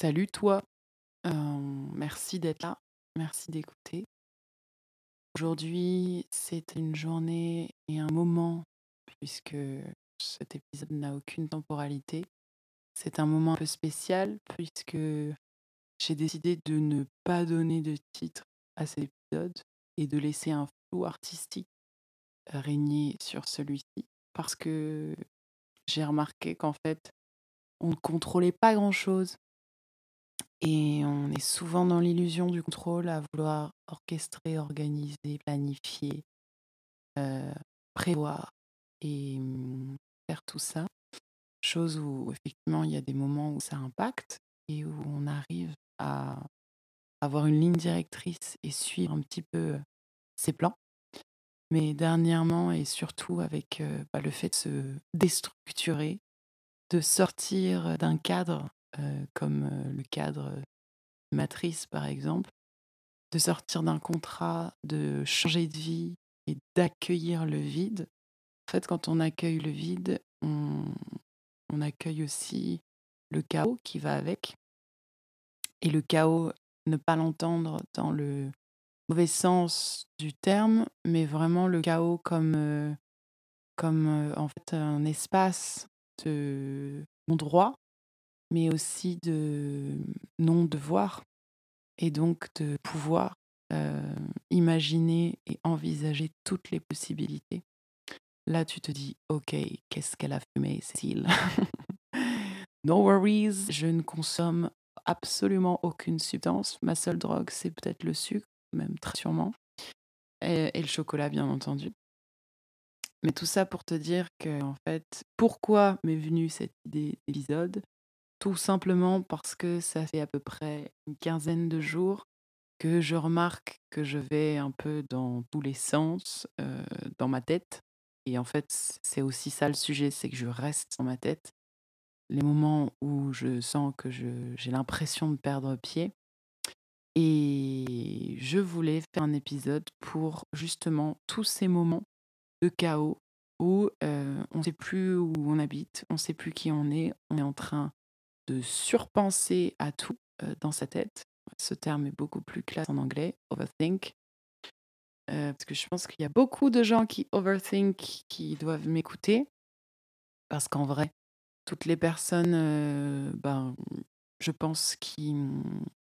Salut toi, merci d'être là, merci d'écouter. Aujourd'hui, c'est une journée et un moment puisque cet épisode n'a aucune temporalité. C'est un moment un peu spécial puisque j'ai décidé de ne pas donner de titre à cet épisode et de laisser un flou artistique régner sur celui-ci parce que j'ai remarqué qu'en fait, on ne contrôlait pas grand-chose et on est souvent dans l'illusion du contrôle à vouloir orchestrer, organiser, planifier, heu, prévoir et mmh, faire tout ça. Chose où effectivement il y a des moments où ça impacte et où on arrive à avoir une ligne directrice et suivre un petit peu, ses plans. Mais dernièrement et surtout avec, bah, le fait de se déstructurer, de sortir, d'un cadre, comme, le cadre, matrice par exemple, de sortir d'un contrat, de changer de vie et d'accueillir le vide. En fait, quand on accueille le vide, on accueille aussi le chaos qui va avec et le chaos, ne pas l'entendre dans le mauvais sens du terme, mais vraiment le chaos comme, comme, en fait un espace de non-droit, mais aussi de non-devoir et donc de pouvoir, heu, imaginer et envisager toutes les possibilités. Là, tu te dis: «OK, qu'est-ce qu'elle a fumé Cécile?» No worries, je ne consomme absolument aucune substance. Ma seule drogue, c'est peut-être le sucre, même très sûrement et et le chocolat, bien entendu. Mais tout ça pour te dire qu'en fait, pourquoi m'est venue cette idée d'épisode? Tout simplement parce que ça fait à peu près une quinzaine de jours que je remarque que je vais un peu dans tous les sens, dans ma tête et en fait, c'est aussi ça le sujet, c'est que je reste dans ma tête. Les moments où je sens que j'ai l'impression de perdre pied et je voulais faire un épisode pour justement tous ces moments de chaos où, on ne sait plus où on habite, on ne sait plus qui on est, on est en train surpenser à tout, dans sa tête. Ce terme est beaucoup plus classe en anglais, overthink. Parce que je pense qu'il y a beaucoup de gens qui overthink qui doivent m'écouter. Parce qu'en vrai, toutes les personnes, ben, je pense qui,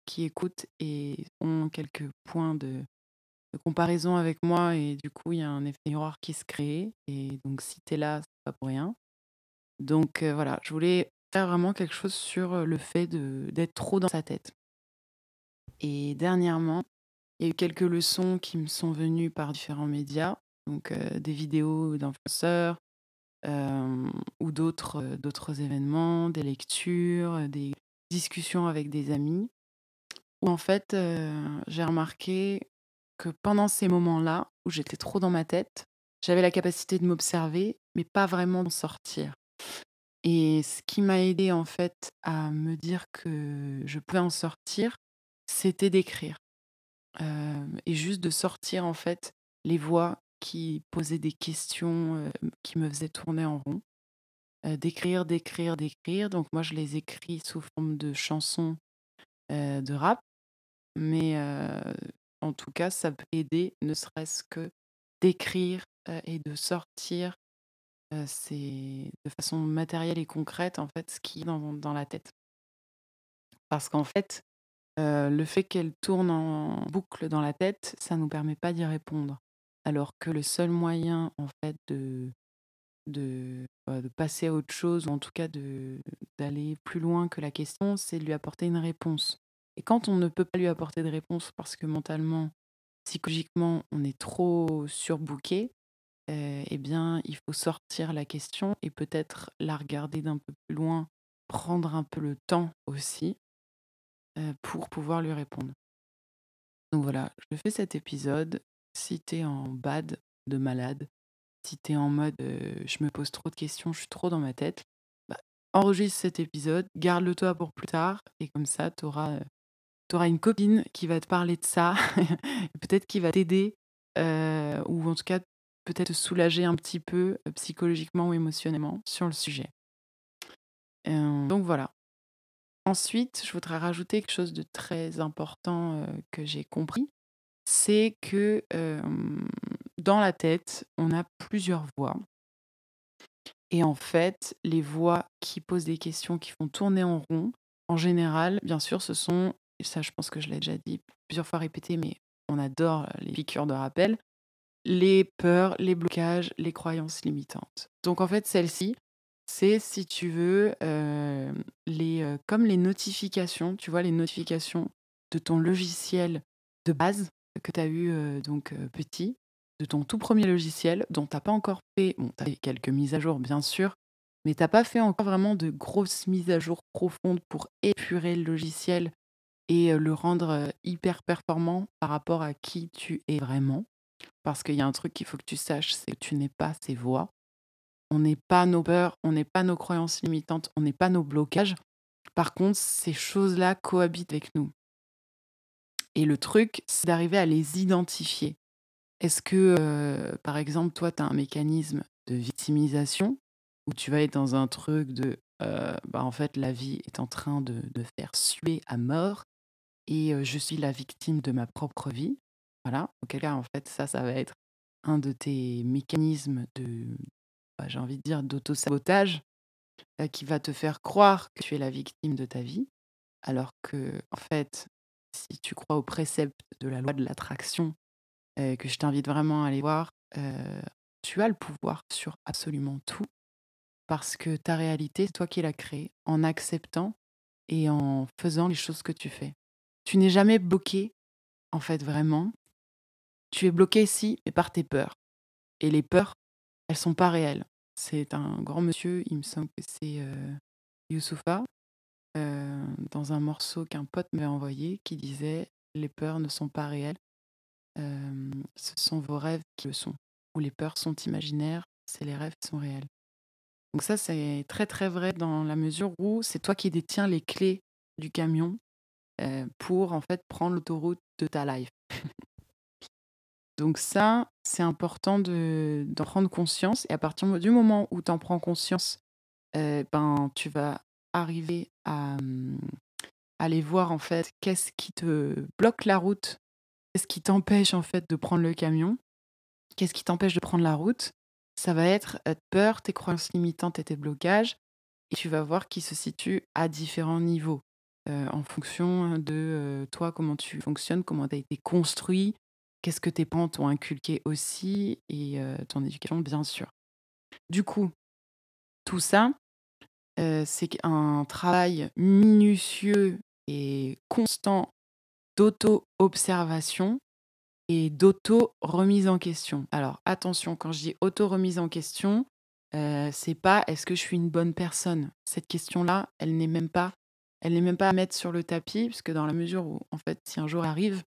qui écoutent et ont quelques points de comparaison avec moi et du coup, il y a un effet miroir qui se crée et donc si tu es là, c'est pas pour rien. Donc voilà, je voulais faire vraiment quelque chose sur, le fait de d'être trop dans sa tête. Et dernièrement, il y a eu quelques leçons qui me sont venues par différents médias, donc des vidéos d'influenceurs, ou d'autres, d'autres événements, des lectures, des discussions avec des amis où en fait, j'ai remarqué que pendant ces moments-là, où j'étais trop dans ma tête, j'avais la capacité de m'observer, mais pas vraiment d'en sortir. Et ce qui m'a aidé en fait à me dire que je pouvais en sortir, c'était d'écrire. Et juste de sortir en fait les voix qui posaient des questions, qui me faisaient tourner en rond. D'écrire, d'écrire, d'écrire, donc moi je les écris sous forme de chansons, de rap, mais en tout cas ça peut aider ne serait-ce que d'écrire, et de sortir, c'est de façon matérielle et concrète en fait ce qui est dans dans la tête. Parce qu'en fait le fait qu'elle tourne en boucle dans la tête, ça nous permet pas d'y répondre. Alors que le seul moyen, en fait, de de, bah, de passer à autre chose ou en tout cas d'aller plus loin que la question, c'est de lui apporter une réponse. Et quand on ne peut pas lui apporter de réponse parce que mentalement, psychologiquement, on est trop surbooké, heu et bien, il faut sortir la question et peut-être la regarder d'un peu plus loin, prendre un peu le temps aussi heu, pour pouvoir lui répondre. Donc voilà, je fais cet épisode. Si tu es en bad de malade, si tu es en mode, heu, je me pose trop de questions, je suis trop dans ma tête, bah, enregistre cet épisode, garde-le toi pour plus tard et comme ça tu auras, une copine qui va te parler de ça peut-être qui va t'aider, ou en tout cas peut-être soulager un petit peu, heu, psychologiquement ou émotionnellement sur le sujet. Hem, donc voilà. ensuite, je voudrais rajouter quelque chose de très important, que j'ai compris. C'est que, dans la tête, on a plusieurs voix. Et en fait, les voix qui posent des questions, qui font tourner en rond, en général, bien sûr, ce sont ça je pense que je l'ai déjà dit plusieurs fois répété, mais on adore les piqûres de rappel, les peurs, les blocages, les croyances limitantes. Donc en fait, celle-ci, c'est si tu veux, les, comme les notifications, tu vois les notifications de ton logiciel de base que tu as eu donc petit, de ton tout premier logiciel dont tu as pas encore fait, bon tu as fait quelques mises à jour bien sûr, mais tu as pas fait encore vraiment de grosses mises à jour profondes pour épurer le logiciel et le rendre, hyper performant par rapport à qui tu es vraiment. Parce qu'il y a un truc qu'il faut que tu saches, c'est que tu n'es pas ces voix. On n'est pas nos peurs, on n'est pas nos croyances limitantes, on n'est pas nos blocages. Par contre, ces choses-là cohabitent avec nous. Et le truc, c'est d'arriver à les identifier. Est-ce que, par exemple, toi, tu as un mécanisme de victimisation où tu vas être dans un truc de bah, en fait, la vie est en train de, de faire suer à mort et je suis la victime de ma propre vie? Voilà, auquel cas, en fait, ça, ça va être un de tes mécanismes de, bah, j'ai envie de dire, d'auto-sabotage qui va te faire croire que tu es la victime de ta vie, alors que, en fait, si tu crois au précepte de la loi de l'attraction, que je t'invite vraiment à aller voir, tu as le pouvoir sur absolument tout, parce que ta réalité, c'est toi qui l'as créée, en acceptant et en faisant les choses que tu fais. Tu n'es jamais bloqué, en fait, vraiment. Tu es bloqué ici, mais par tes peurs. Et les peurs, elles sont pas réelles. C'est un grand monsieur, il me semble que c'est euh, Youssoufa, euh, dans un morceau qu'un pote m'avait envoyé, qui disait Les peurs ne sont pas réelles, euh, ce sont vos rêves qui le sont. Ou les peurs sont imaginaires, c'est les rêves qui sont réels. Donc ça, c'est très très vrai dans la mesure où c'est toi qui détiens les clés du camion pour en fait prendre l'autoroute de ta life. Donc ça, c'est important d'en prendre conscience. Et à partir du moment où tu en prends conscience, ben, tu vas arriver à aller voir en fait qu'est-ce qui te bloque la route, qu'est-ce qui t'empêche en fait de prendre le camion, qu'est-ce qui t'empêche de prendre la route? Ça va être peur, tes croyances limitantes et tes blocages. Et tu vas voir qu'ils se situent à différents niveaux en fonction de toi, comment tu fonctionnes, comment tu as été construit, qu'est-ce que tes parents t'ont inculqué aussi et ton éducation, bien sûr. Du coup, tout ça, c'est un travail minutieux et constant d'auto-observation et d'auto-remise en question. Alors attention, quand je dis auto-remise en question, c'est pas est-ce que je suis une bonne personne? Cette question-là, elle n'est même pas elle n'est même pas à mettre sur le tapis, puisque dans la mesure où, en fait, si un jour arrive,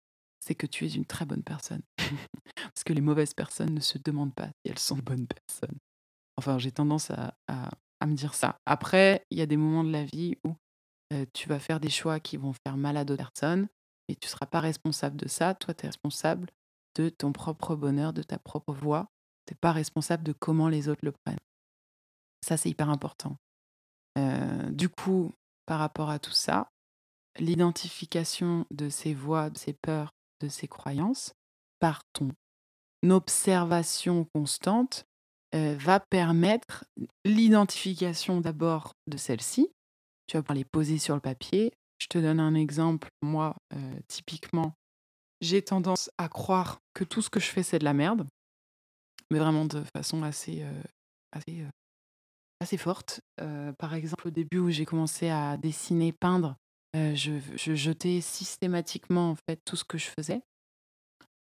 c'est que tu es une très bonne personne. Parce que les mauvaises personnes ne se demandent pas si elles sont bonnes personnes. Enfin, j'ai tendance à, me dire ça. Après, il y a des moments de la vie où euh, tu vas faire des choix qui vont faire mal à d'autres personnes, et tu ne seras pas responsable de ça. Toi, tu es responsable de ton propre bonheur, de ta propre voix. Tu n'es pas responsable de comment les autres le prennent. Ça, c'est hyper important. Euh, du coup, par rapport à tout ça, l'identification de ces voix, de ces peurs, de ces croyances, par ton observation constante, euh, va permettre l'identification d'abord de celles-ci. Tu vas pouvoir les poser sur le papier. Je te donne un exemple. Moi, euh, typiquement, j'ai tendance à croire que tout ce que je fais, c'est de la merde. Mais vraiment de façon assez, euh, assez assez forte. par exemple, au début où j'ai commencé à dessiner, peindre, je, jetais systématiquement en fait tout ce que je faisais.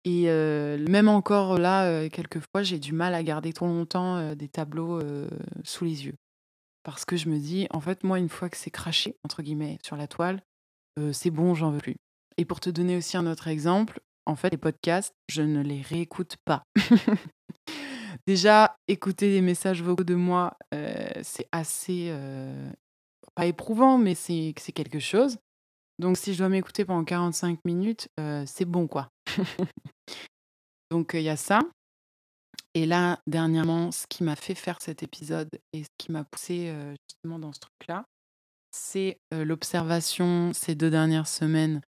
Et même encore là, quelquefois, j'ai du mal à garder trop longtemps des tableaux sous les yeux. Parce que je me dis, en fait, moi, une fois que c'est craché, entre guillemets, sur la toile, c'est bon, j'en veux plus. Et pour te donner aussi un autre exemple, en fait, les podcasts, je ne les réécoute pas. Déjà, écouter des messages vocaux de moi, c'est assez, pas éprouvant, mais c'est quelque chose. Donc si je dois m'écouter pendant 45 minutes, c'est bon, quoi. Donc il y a ça. Et là, dernièrement, ce qui m'a fait faire cet épisode et ce qui m'a poussé justement dans ce truc-là, c'est l'observation ces deux dernières semaines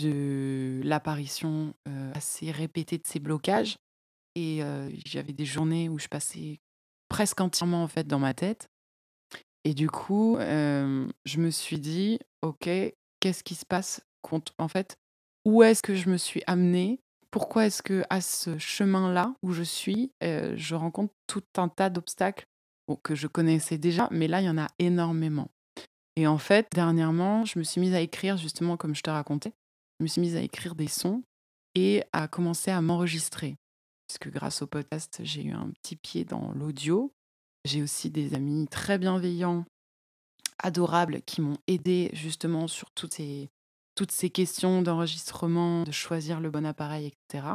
de l'apparition assez répétée de ces blocages. Et j'avais des journées où je passais presque entièrement en fait dans ma tête. Et du coup, je me suis dit, ok, qu'est-ce qui se passe En fait, où est-ce que je me suis amenée? Pourquoi est-ce que à ce chemin-là où je suis, je rencontre tout un tas d'obstacles que je connaissais déjà, mais là, il y en a énormément. Et en fait, dernièrement, je me suis mise à écrire, justement, comme je te racontais, je me suis mise à écrire des sons et à commencer à m'enregistrer. Puisque grâce au podcast, j'ai eu un petit pied dans l'audio. J'ai aussi des amis très bienveillants, adorables, qui m'ont aidé justement sur toutes ces, toutes ces questions d'enregistrement, de choisir le bon appareil, etc.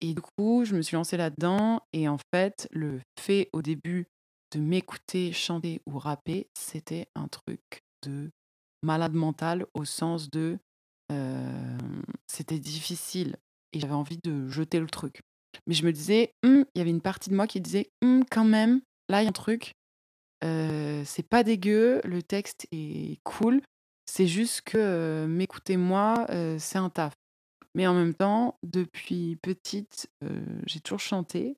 Et du coup, je me suis lancée là-dedans. Et en fait, le fait au début de m'écouter chanter ou rapper, c'était un truc de malade mental au sens de c'était difficile et j'avais envie de jeter le truc. Mais je me disais, «Hum», il y avait une partie de moi qui disait, «Hum, quand même, là il y a un truc, c'est pas dégueu, le texte est cool, c'est juste que m'écouter moi, c'est un taf. Mais en même temps, depuis petite, j'ai toujours chanté.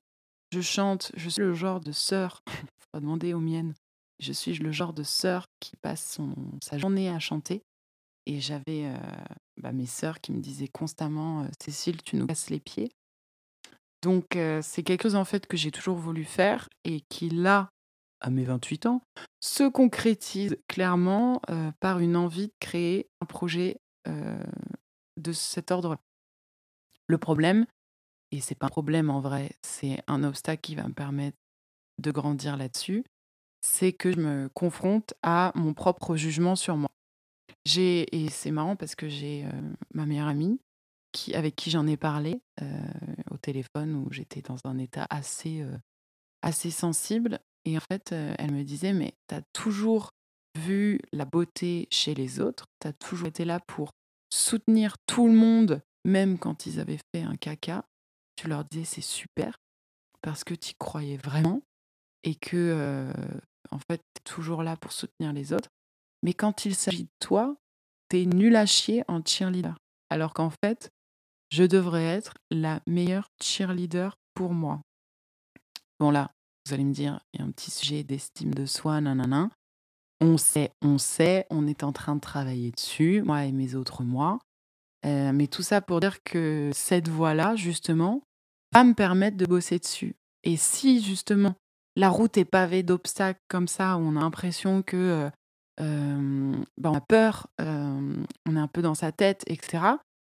Je chante, je suis le genre de sœur, faut demander aux miennes, je suis le genre de sœur qui passe sa journée à chanter. Et j'avais bah, mes sœurs qui me disaient constamment Cécile, tu nous casses les pieds. Donc c'est quelque chose en fait que j'ai toujours voulu faire et qui là, à mes 28 ans, se concrétise clairement par une envie de créer un projet de cet ordre. Le problème, et c'est pas un problème en vrai, c'est un obstacle qui va me permettre de grandir là-dessus, c'est que je me confronte à mon propre jugement sur moi. J'ai et c'est marrant parce que j'ai ma meilleure amie avec qui j'en ai parlé au téléphone où j'étais dans un état assez assez sensible et en fait elle me disait mais tu as toujours vu la beauté chez les autres, tu as toujours été là pour soutenir tout le monde même quand ils avaient fait un caca tu leur disais c'est super parce que tu croyais vraiment et que en fait tu toujours là pour soutenir les autres. Mais quand il s'agit de toi, tu es nul à chier en cheerleader. Alors qu'en fait, je devrais être la meilleure cheerleader pour moi. Bon là, vous allez me dire, il y a un petit sujet d'estime de soi, nanana. On sait, on sait, on est en train de travailler dessus, moi et mes autres moi. mais tout ça pour dire que cette voie-là, justement, va me permettre de bosser dessus. Et si justement la route est pavée d'obstacles comme ça, où on a l'impression que ben, on a peur, on est un peu dans sa tête, etc.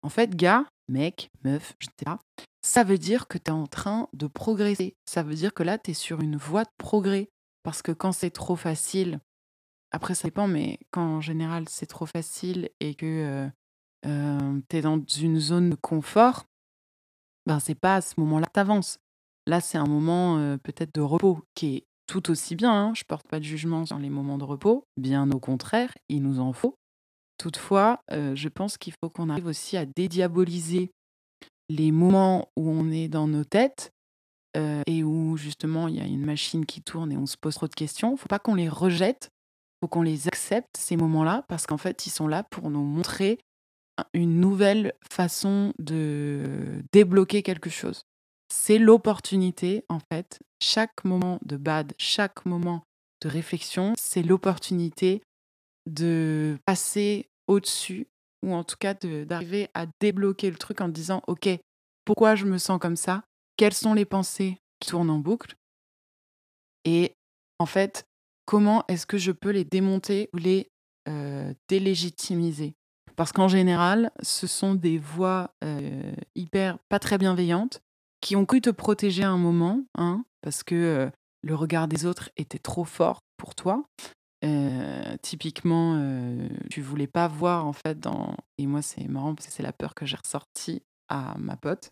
En fait, gars, mec, meuf, je sais pas, ça veut dire que tu es en train de progresser. Ça veut dire que là, tu es sur une voie de progrès. Parce que quand c'est trop facile, après ça dépend, mais quand en général c'est trop facile et que tu es dans une zone de confort, ben c'est pas à ce moment-là que tu avances. Là, c'est un moment peut-être de repos qui est tout aussi bien. Hein. Je porte pas de jugement sur les moments de repos. Bien au contraire, il nous en faut. Toutefois, je pense qu'il faut qu'on arrive aussi à dédiaboliser les moments où on est dans nos têtes et où justement il y a une machine qui tourne et on se pose trop de questions. Il ne faut pas qu'on les rejette, il faut qu'on les accepte, ces moments-là, parce qu'en fait, ils sont là pour nous montrer une nouvelle façon de débloquer quelque chose. C'est l'opportunité, en fait. Chaque moment de bad, chaque moment de réflexion, c'est l'opportunité de passer au-dessus, ou en tout cas d'arriver à débloquer le truc en disant, OK, pourquoi je me sens comme ça? Quelles sont les pensées qui tournent en boucle? Et en fait, comment est-ce que je peux les démonter ou les délégitimiser? Parce qu'en général, ce sont des voix hyper pas très bienveillantes qui ont cru te protéger à un moment, hein, parce que le regard des autres était trop fort pour toi. Typiquement, tu voulais pas voir en fait dans et moi c'est marrant parce que c'est la peur que j'ai ressortie à ma pote.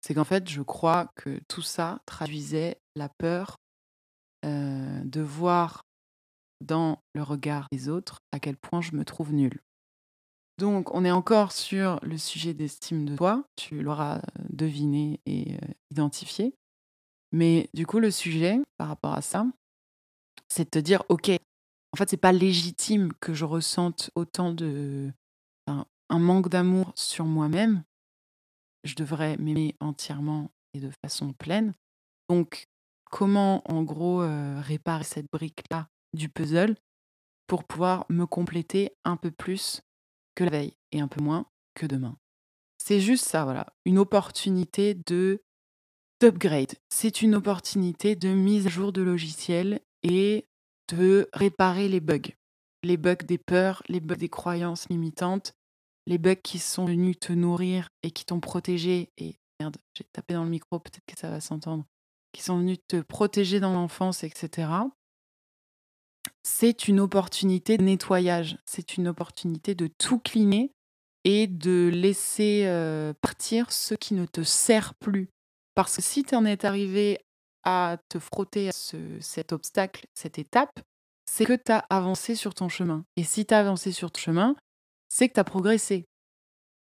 C'est qu'en fait, je crois que tout ça traduisait la peur de voir dans le regard des autres à quel point je me trouve nulle. Donc, on est encore sur le sujet d'estime de toi. Tu l'auras deviné et identifié. Mais du coup, le sujet par rapport à ça, c'est de te dire, OK, en fait, c'est pas légitime que je ressente autant de un manque d'amour sur moi-même. Je devrais m'aimer entièrement et de façon pleine. Donc, comment, en gros, réparer cette brique-là du puzzle pour pouvoir me compléter un peu plus que la veille et un peu moins que demain? C'est juste ça, voilà, une opportunité de d'upgrade. C'est une opportunité de mise à jour de logiciel et de réparer les bugs. Les bugs des peurs, les bugs des croyances limitantes, les bugs qui sont venus te nourrir et qui t'ont protégé. Et merde, j'ai tapé dans le micro, peut-être que ça va s'entendre. Qui sont venus te protéger dans l'enfance, etc. C'est une opportunité de nettoyage. C'est une opportunité de tout cleaner et de laisser euh, partir ce qui ne te sert plus. Parce que si tu en es arrivé à te frotter à cet obstacle, cette étape, c'est que tu as avancé sur ton chemin. Et si tu as avancé sur ton chemin, c'est que tu as progressé.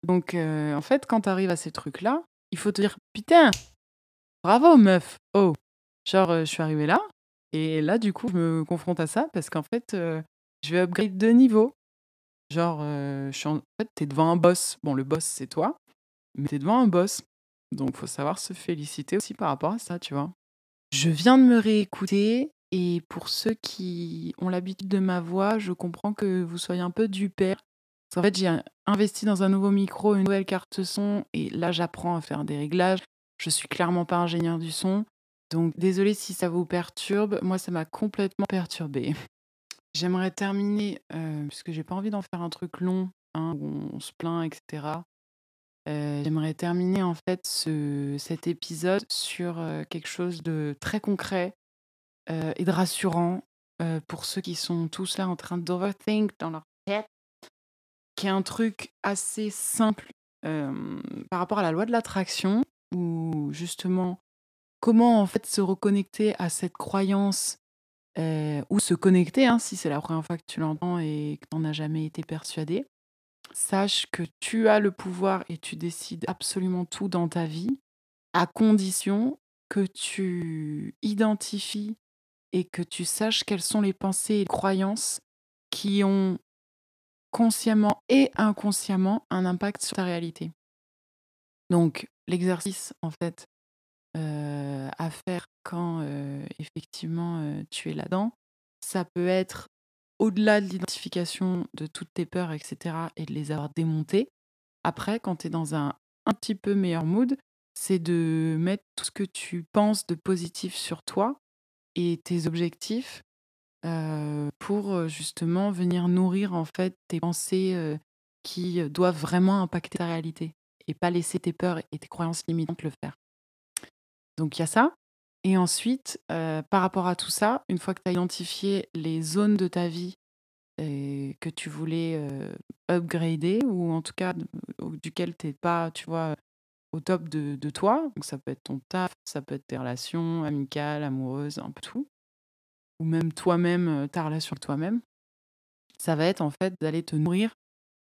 Donc, euh, en fait, quand tu arrives à ces trucs-là, il faut te dire Putain, bravo meuf, oh, genre, euh, je suis arrivé là, et là, du coup, je me confronte à ça parce qu'en fait, euh, je vais upgrade de niveau. Genre, je suis en... fait, t'es devant un boss. Bon, le boss, c'est toi, mais t'es devant un boss. Donc, faut savoir se féliciter aussi par rapport à ça, tu vois. Je viens de me réécouter et pour ceux qui ont l'habitude de ma voix, je comprends que vous soyez un peu du père. En fait, j'ai investi dans un nouveau micro, une nouvelle carte son et là, j'apprends à faire des réglages. Je suis clairement pas ingénieur du son. Donc, désolé si ça vous perturbe. Moi, ça m'a complètement perturbé. J'aimerais terminer, euh, puisque j'ai pas envie d'en faire un truc long, hein, où on se plaint, etc. Euh, j'aimerais terminer en fait ce, cet épisode sur euh, quelque chose de très concret euh, et de rassurant pour ceux qui sont tous là en train d'overthink dans leur tête, qui est un truc assez simple par rapport à la loi de l'attraction, ou justement comment en fait se reconnecter à cette croyance ou se connecter, hein, si c'est la première fois que tu l'entends et que tu n'en as jamais été persuadé Sache que tu as le pouvoir et tu décides absolument tout dans ta vie, à condition que tu identifies et que tu saches quelles sont les pensées et les croyances qui ont consciemment et inconsciemment un impact sur ta réalité. Donc l'exercice en fait euh, à faire quand euh, effectivement euh, tu es là-dedans, ça peut être au-delà de l'identification de toutes tes peurs, etc., et de les avoir démontées, après, quand tu es dans un un petit peu meilleur mood, c'est de mettre tout ce que tu penses de positif sur toi et tes objectifs euh, pour euh, justement venir nourrir en fait tes pensées euh, qui doivent vraiment impacter ta réalité et pas laisser tes peurs et tes croyances limitantes le faire. Donc il y a ça. Et ensuite, par rapport à tout ça, une fois que tu as identifié les zones de ta vie que tu voulais upgrader ou en tout cas duquel tu n'es pas, tu vois, au top de, de toi, donc ça peut être ton taf, ça peut être tes relations amicales, amoureuses, un peu tout, ou même toi-même, ta relation avec toi-même, ça va être en fait d'aller te nourrir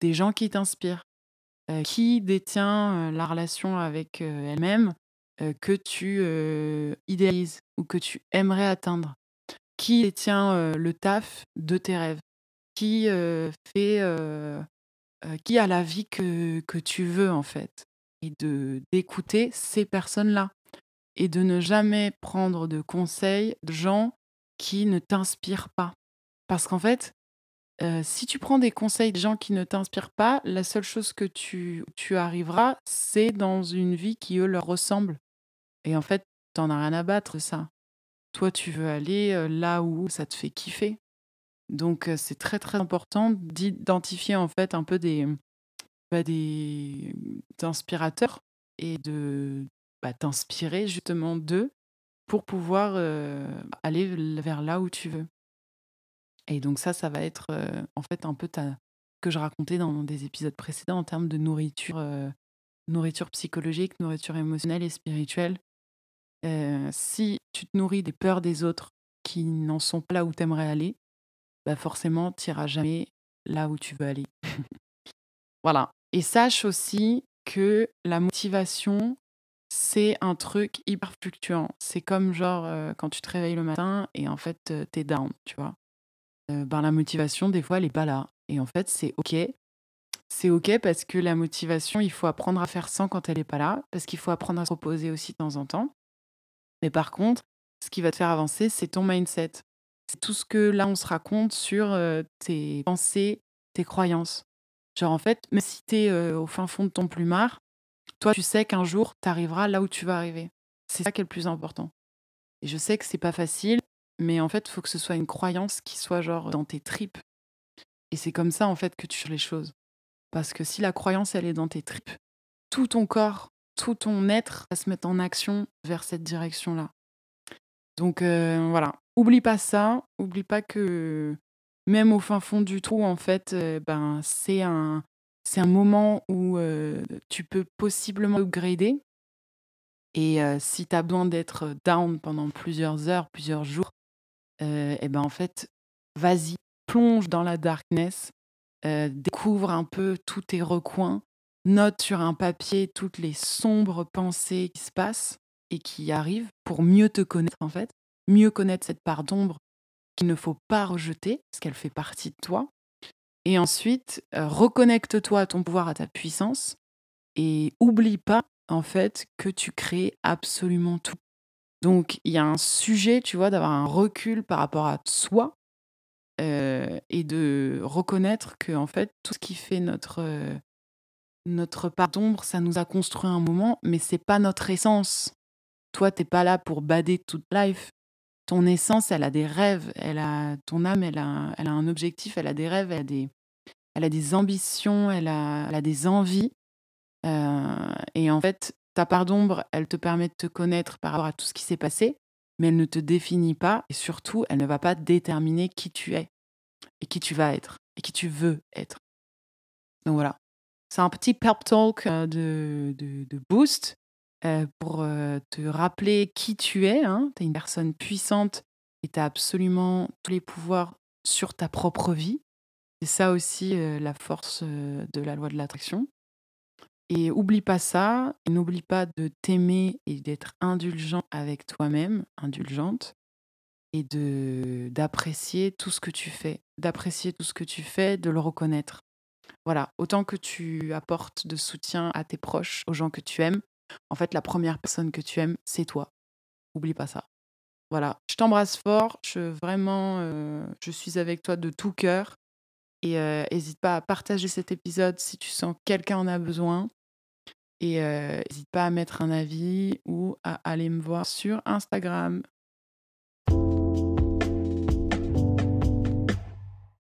des gens qui t'inspirent. qui détient la relation avec elle-même que tu idéalises ou que tu aimerais atteindre? Qui détient le taf de tes rêves? Qui fait qui a la vie que, que tu veux en fait? Et de d'écouter ces personnes-là et de ne jamais prendre de conseils de gens qui ne t'inspirent pas. Parce qu'en fait si tu prends des conseils de gens qui ne t'inspirent pas, la seule chose que tu, tu arriveras, c'est dans une vie qui, eux, leur ressemble. Et en fait, t'en as rien à battre ça. Toi, tu veux aller là où ça te fait kiffer. Donc, c'est très très important d'identifier en fait un peu des, bah, des inspirateurs et de bah, t'inspirer justement d'eux pour pouvoir aller vers là où tu veux. Et donc ça, ça va être en fait un peu ta, que je racontais dans des épisodes précédents en termes de nourriture, nourriture psychologique, nourriture émotionnelle et spirituelle si tu te nourris des peurs des autres qui n'en sont pas là où tu aimerais aller, bah forcément, tu n'iras jamais là où tu veux aller. voilà. Et sache aussi que la motivation, c'est un truc hyper fluctuant. C'est comme genre quand tu te réveilles le matin et en fait, tu es down, tu vois? ben, la motivation, des fois, elle n'est pas là. Et en fait, c'est OK. C'est OK parce que la motivation, il faut apprendre à faire sans quand elle n'est pas là, parce qu'il faut apprendre à se reposer aussi de temps en temps. Mais par contre, ce qui va te faire avancer, c'est ton mindset. C'est tout ce que là, on se raconte sur tes pensées, tes croyances. Genre, en fait, même si tu es au fin fond de ton plumard, toi, tu sais qu'un jour, tu arriveras là où tu vas arriver. C'est ça qui est le plus important. Et je sais que c'est pas facile, mais en fait, il faut que ce soit une croyance qui soit genre dans tes tripes. Et c'est comme ça, en fait, que tu changes les choses. Parce que si la croyance, elle est dans tes tripes, tout ton corps, tout ton être va se mettre en action vers cette direction-là. Donc euh, voilà, oublie pas ça, oublie pas que même au fin fond du trou, en fait, euh, ben, c'est un, c'est un moment où euh, tu peux possiblement upgrader. Et si tu as besoin d'être down pendant plusieurs heures, plusieurs jours, et ben en fait, vas-y, plonge dans la darkness, découvre un peu tous tes recoins, note sur un papier toutes les sombres pensées qui se passent et qui arrivent pour mieux te connaître en fait, mieux connaître cette part d'ombre qu'il ne faut pas rejeter parce qu'elle fait partie de toi. Et ensuite, reconnecte-toi à ton pouvoir, à ta puissance et oublie pas en fait que tu crées absolument tout. Donc il y a un sujet, tu vois, d'avoir un recul par rapport à soi et de reconnaître que en fait tout ce qui fait notre notre part d'ombre, ça nous a construit un moment, mais c'est pas notre essence. Toi, t'es pas là pour bader toute life. Ton essence, elle a des rêves, elle a ton âme, elle a, elle a un objectif, elle a des rêves, elle a des, elle a des ambitions, elle a, elle a des envies. et en fait, ta part d'ombre, elle te permet de te connaître par rapport à tout ce qui s'est passé, mais elle ne te définit pas et surtout, elle ne va pas déterminer qui tu es et qui tu vas être et qui tu veux être. Donc voilà. C'est un petit pep talk euh, de, boost euh, pour euh, te rappeler qui tu es. Hein. Tu es une personne puissante et tu as absolument tous les pouvoirs sur ta propre vie. C'est ça aussi la force de la loi de l'attraction. Et oublie pas ça, n'oublie pas de t'aimer et d'être indulgent avec toi-même, indulgente, et d'apprécier tout ce que tu fais, d'apprécier tout ce que tu fais, de le reconnaître. Voilà, autant que tu apportes de soutien à tes proches, aux gens que tu aimes, en fait, la première personne que tu aimes, c'est toi. Oublie pas ça. Voilà, je t'embrasse fort, je vraiment, euh, je suis avec toi de tout cœur. Et n'hésite pas à partager cet épisode si tu sens que quelqu'un en a besoin. Et n'hésite pas à mettre un avis ou à aller me voir sur Instagram.